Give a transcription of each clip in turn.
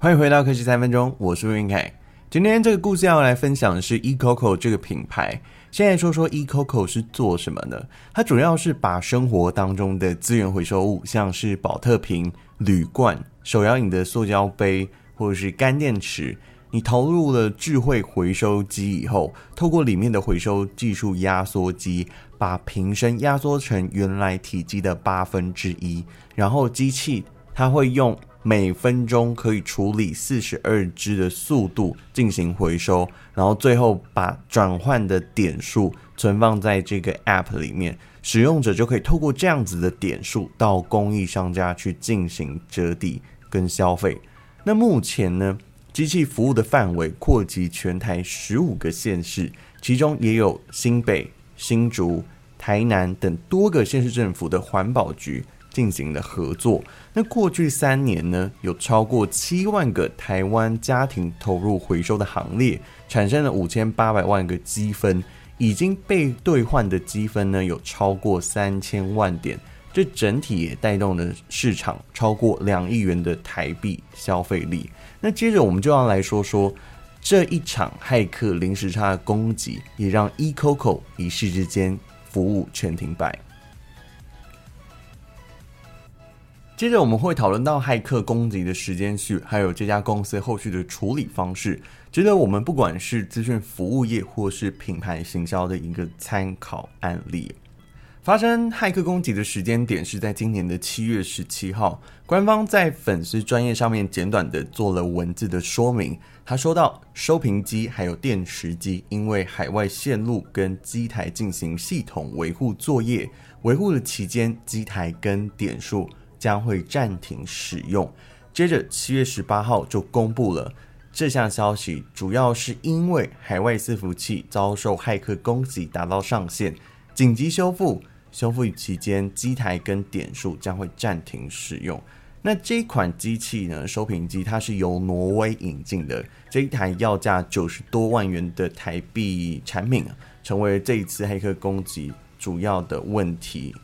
欢迎回到科技三分钟，我是吴云凯。今天这个故事要来分享的是 eCoco 这个品牌。先来说说 eCoco 是做什么的？它主要是把生活当中的资源回收物，像是宝特瓶、铝罐、手摇饮的塑胶杯，或者是干电池，你投入了智慧回收机以后，透过里面的回收技术压缩机，把瓶身压缩成原来体积的八分之一，然后机器它会用。每分钟可以处理四十二支的速度进行回收，然后最后把转换的点数存放在这个 App 里面，使用者就可以透过这样子的点数到公益商家去进行折抵跟消费。那目前呢，机器服务的范围扩及全台十五个县市，其中也有新北、新竹、台南等多个县市政府的环保局。进行了合作。那过去三年呢，有超过七万个台湾家庭投入回收的行列，产生了五千八百万个积分，已经被兑换的积分呢，有超过三千万点。这整体也带动了市场超过两亿元的台币消费力。那接着我们就要来说说这一场骇客零时差的攻击，也让 eCoco 一夕之间服务全停摆。接着我们会讨论到骇客攻击的时间序，还有这家公司后续的处理方式，值得我们不管是资讯服务业或是品牌行销的一个参考案例。发生骇客攻击的时间点是在今年的七月十七号，官方在粉丝专业上面简短的做了文字的说明。他说到，收瓶机还有电池机因为海外线路跟机台进行系统维护作业，维护的期间机台跟点数。将会暂停使用。接着，七月十八号就公布了这项消息，主要是因为海外伺服器遭受骇客攻击，达到上限，紧急修复。修复期间，机台跟点数将会暂停使用。那这款机器呢？收瓶机它是由挪威引进的，这一台要价九十多万元的台币产品，成为这一次骇客攻击主要的问题。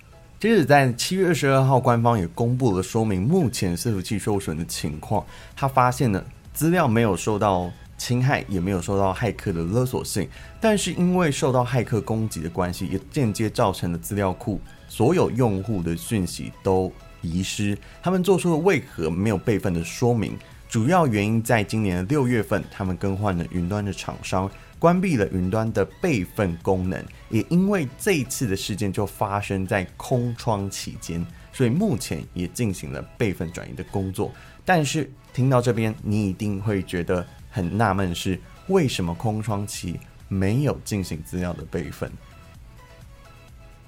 接着，在七月二十二号，官方也公布了说明目前伺服器受损的情况。他发现呢资料没有受到侵害，也没有受到骇客的勒索性，但是因为受到骇客攻击的关系，也间接造成了资料库所有用户的讯息都遗失。他们做出了为何没有备份的说明，主要原因在今年的六月份，他们更换了云端的厂商。关闭了云端的备份功能，也因为这次的事件就发生在空窗期间，所以目前也进行了备份转移的工作。但是听到这边，你一定会觉得很纳闷，是为什么空窗期没有进行资料的备份？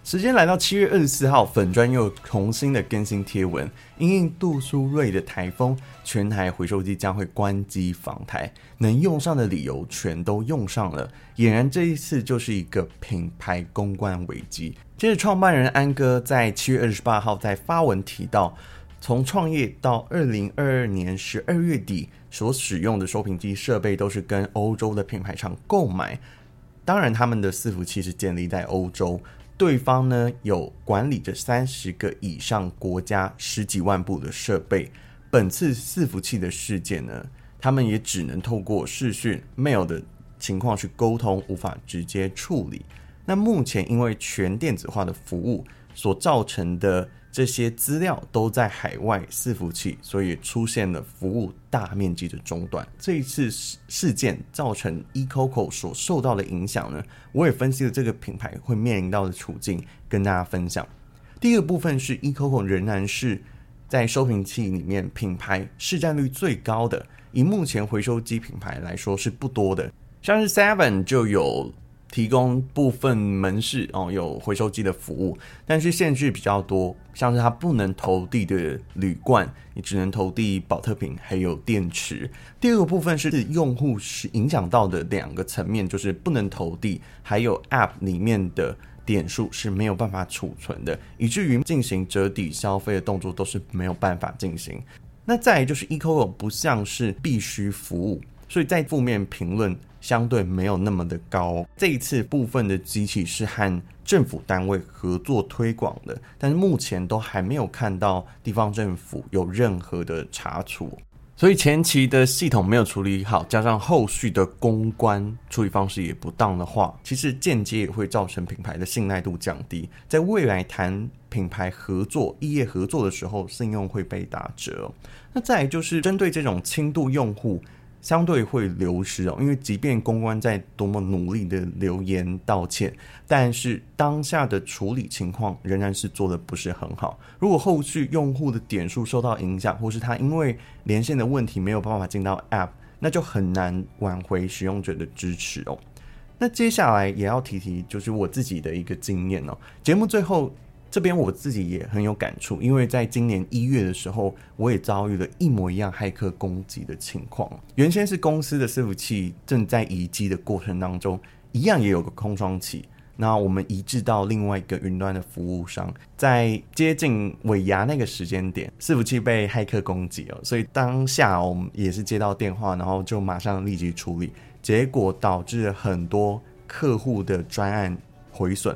时间来到七月二十四号，粉砖又重新的更新贴文，因应杜苏芮的台风，全台回收机将会关机防台，能用上的理由全都用上了，俨然这一次就是一个品牌公关危机。接着，创办人安哥在七月二十八号在发文提到，从创业到二零二二年十二月底所使用的收瓶机设备都是跟欧洲的品牌厂购买，当然他们的伺服器是建立在欧洲。对方呢，有管理着三十个以上国家十几万部的设备。本次伺服器的事件呢，他们也只能透过视讯、mail 的情况去沟通，无法直接处理。那目前因为全电子化的服务所造成的。这些资料都在海外伺服器，所以出现了服务大面积的中断。这一次事事件造成 eCoco 所受到的影响呢，我也分析了这个品牌会面临到的处境，跟大家分享。第一个部分是 eCoco 仍然是在收瓶器里面品牌市占率最高的，以目前回收机品牌来说是不多的，像是 Seven 就有。提供部分门市哦，有回收机的服务，但是限制比较多，像是它不能投递的铝罐，你只能投递宝特瓶，还有电池。第二个部分是用户是影响到的两个层面，就是不能投递，还有 App 里面的点数是没有办法储存的，以至于进行折抵消费的动作都是没有办法进行。那再来就是 eCoco 不像是必须服务。所以在负面评论相对没有那么的高。这一次部分的机器是和政府单位合作推广的，但是目前都还没有看到地方政府有任何的查处。所以前期的系统没有处理好，加上后续的公关处理方式也不当的话，其实间接也会造成品牌的信赖度降低，在未来谈品牌合作、异业合作的时候，信用会被打折。那再来就是针对这种轻度用户。相对会流失哦，因为即便公关在多么努力的留言道歉，但是当下的处理情况仍然是做得不是很好。如果后续用户的点数受到影响，或是他因为连线的问题没有办法进到 App，那就很难挽回使用者的支持哦。那接下来也要提提，就是我自己的一个经验哦。节目最后。这边我自己也很有感触，因为在今年一月的时候，我也遭遇了一模一样骇客攻击的情况。原先是公司的伺服器正在移机的过程当中，一样也有个空窗期。那我们移至到另外一个云端的服务商，在接近尾牙那个时间点，伺服器被骇客攻击了，所以当下我们也是接到电话，然后就马上立即处理，结果导致很多客户的专案毁损。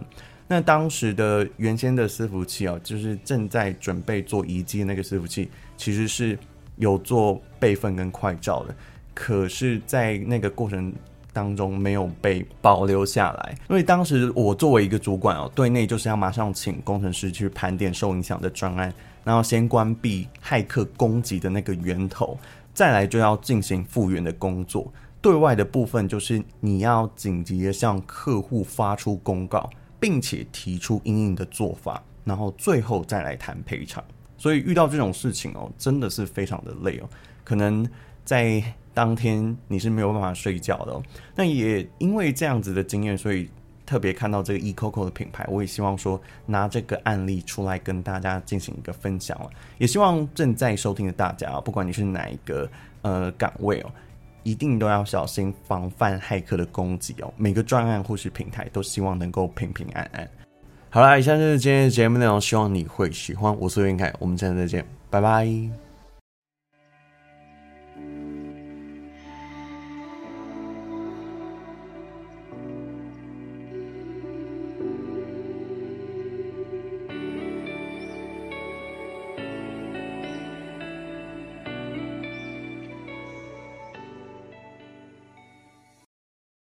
那当时的原先的伺服器哦，就是正在准备做移机那个伺服器，其实是有做备份跟快照的，可是，在那个过程当中没有被保留下来。因为当时我作为一个主管哦，对内就是要马上请工程师去盘点受影响的专案，然后先关闭骇客攻击的那个源头，再来就要进行复原的工作。对外的部分就是你要紧急的向客户发出公告。并且提出因应的做法，然后最后再来谈赔偿。所以遇到这种事情哦，真的是非常的累哦。可能在当天你是没有办法睡觉的哦。那也因为这样子的经验，所以特别看到这个 eCOCO 的品牌，我也希望说拿这个案例出来跟大家进行一个分享了。也希望正在收听的大家，不管你是哪一个呃岗位哦。一定都要小心防范骇客的攻击哦！每个专案或是平台都希望能够平平安安。好啦，以上就是今天的节目内容，希望你会喜欢。我是袁凯，我们下次再见，拜拜。